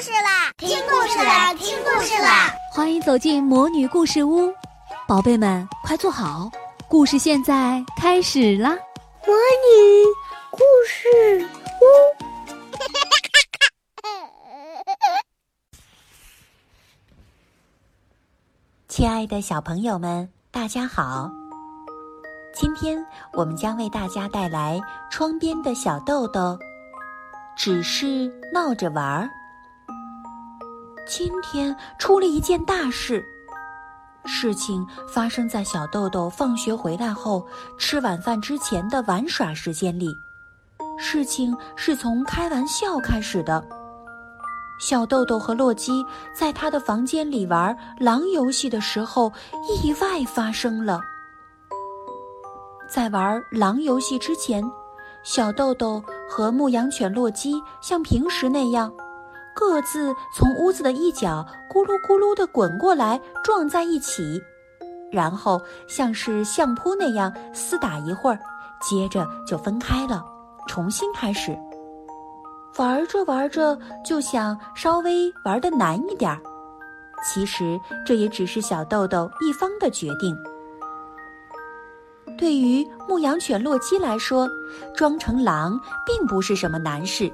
事啦！听故事啦！听故事啦！欢迎走进魔女故事屋，宝贝们快坐好，故事现在开始啦！魔女故事屋，亲爱的小朋友们，大家好！今天我们将为大家带来《窗边的小豆豆》，只是闹着玩儿。今天出了一件大事，事情发生在小豆豆放学回来后吃晚饭之前的玩耍时间里。事情是从开玩笑开始的。小豆豆和洛基在他的房间里玩狼游戏的时候，意外发生了。在玩狼游戏之前，小豆豆和牧羊犬洛基像平时那样。各自从屋子的一角咕噜咕噜地滚过来，撞在一起，然后像是相扑那样厮打一会儿，接着就分开了，重新开始。玩着玩着就想稍微玩的难一点儿，其实这也只是小豆豆一方的决定。对于牧羊犬洛基来说，装成狼并不是什么难事。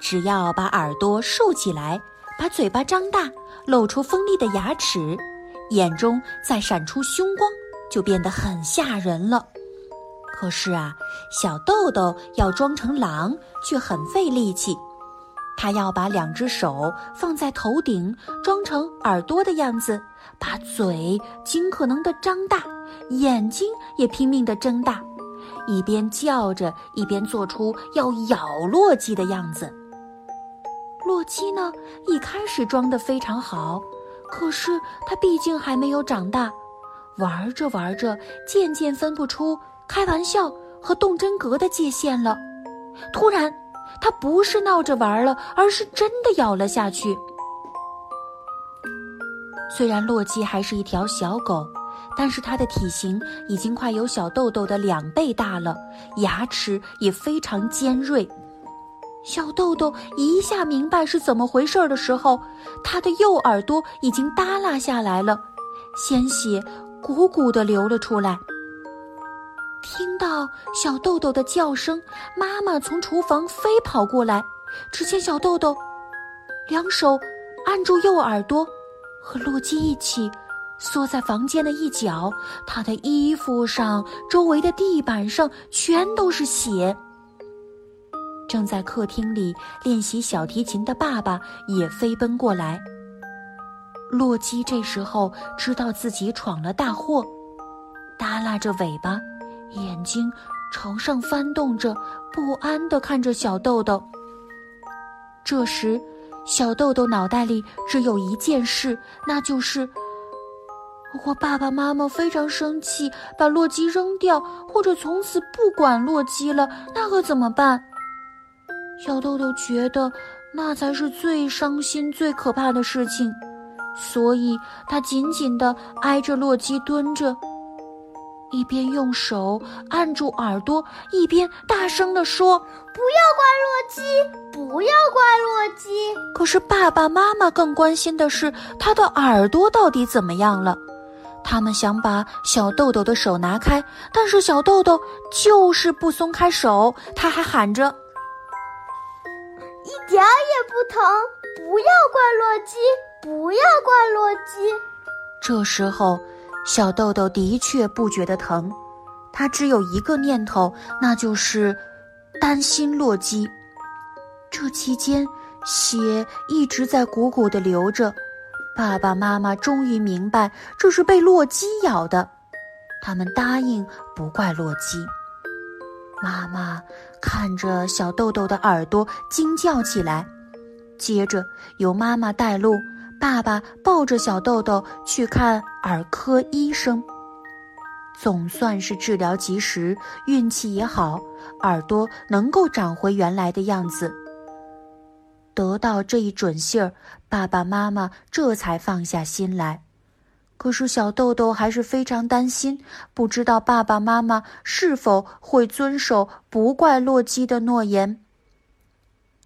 只要把耳朵竖起来，把嘴巴张大，露出锋利的牙齿，眼中再闪出凶光，就变得很吓人了。可是啊，小豆豆要装成狼却很费力气。他要把两只手放在头顶，装成耳朵的样子，把嘴尽可能的张大，眼睛也拼命的睁大，一边叫着，一边做出要咬洛基的样子。洛基呢，一开始装得非常好，可是他毕竟还没有长大，玩着玩着，渐渐分不出开玩笑和动真格的界限了。突然，他不是闹着玩了，而是真的咬了下去。虽然洛基还是一条小狗，但是它的体型已经快有小豆豆的两倍大了，牙齿也非常尖锐。小豆豆一下明白是怎么回事的时候，他的右耳朵已经耷拉下来了，鲜血鼓鼓地流了出来。听到小豆豆的叫声，妈妈从厨房飞跑过来，只见小豆豆两手按住右耳朵，和洛基一起缩在房间的一角，他的衣服上、周围的地板上全都是血。正在客厅里练习小提琴的爸爸也飞奔过来。洛基这时候知道自己闯了大祸，耷拉着尾巴，眼睛朝上翻动着，不安地看着小豆豆。这时，小豆豆脑袋里只有一件事，那就是：如果爸爸妈妈非常生气，把洛基扔掉，或者从此不管洛基了，那可怎么办？小豆豆觉得那才是最伤心、最可怕的事情，所以他紧紧地挨着洛基蹲着，一边用手按住耳朵，一边大声地说：“不要怪洛基，不要怪洛基。”可是爸爸妈妈更关心的是他的耳朵到底怎么样了。他们想把小豆豆的手拿开，但是小豆豆就是不松开手，他还喊着。一点儿也不疼，不要怪洛基，不要怪洛基。这时候，小豆豆的确不觉得疼，他只有一个念头，那就是担心洛基。这期间，血一直在鼓鼓的流着。爸爸妈妈终于明白这是被洛基咬的，他们答应不怪洛基。妈妈看着小豆豆的耳朵，惊叫起来。接着由妈妈带路，爸爸抱着小豆豆去看耳科医生。总算是治疗及时，运气也好，耳朵能够长回原来的样子。得到这一准信儿，爸爸妈妈这才放下心来。可是小豆豆还是非常担心，不知道爸爸妈妈是否会遵守不怪洛基的诺言。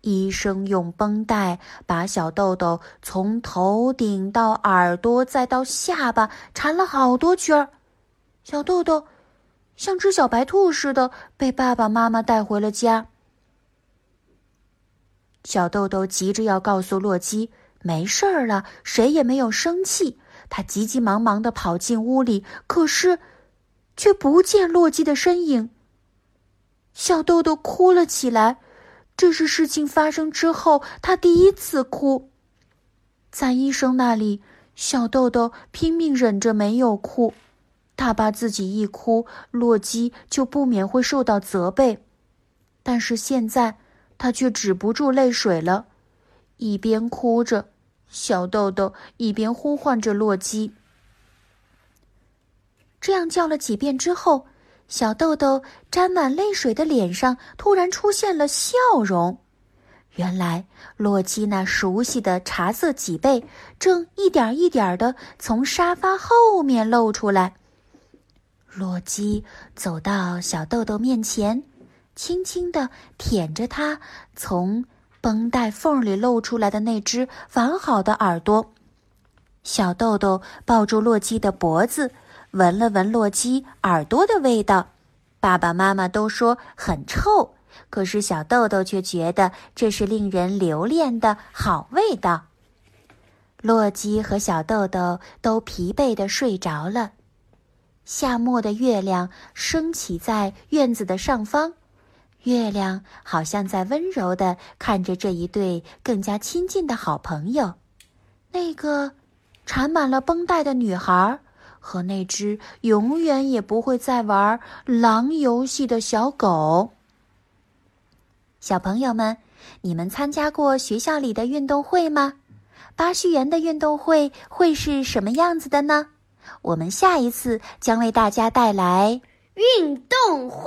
医生用绷带把小豆豆从头顶到耳朵再到下巴缠了好多圈儿，小豆豆像只小白兔似的被爸爸妈妈带回了家。小豆豆急着要告诉洛基没事儿了，谁也没有生气。他急急忙忙的跑进屋里，可是却不见洛基的身影。小豆豆哭了起来。这是事情发生之后，他第一次哭。在医生那里，小豆豆拼命忍着没有哭，他怕自己一哭，洛基就不免会受到责备。但是现在，他却止不住泪水了，一边哭着，小豆豆一边呼唤着洛基。这样叫了几遍之后。小豆豆沾满泪水的脸上突然出现了笑容，原来洛基那熟悉的茶色脊背正一点一点的从沙发后面露出来。洛基走到小豆豆面前，轻轻的舔着它从绷带缝里露出来的那只完好的耳朵。小豆豆抱住洛基的脖子。闻了闻洛基耳朵的味道，爸爸妈妈都说很臭，可是小豆豆却觉得这是令人留恋的好味道。洛基和小豆豆都疲惫的睡着了。夏末的月亮升起在院子的上方，月亮好像在温柔的看着这一对更加亲近的好朋友，那个缠满了绷带的女孩。和那只永远也不会再玩狼游戏的小狗。小朋友们，你们参加过学校里的运动会吗？巴西园的运动会会是什么样子的呢？我们下一次将为大家带来运动会。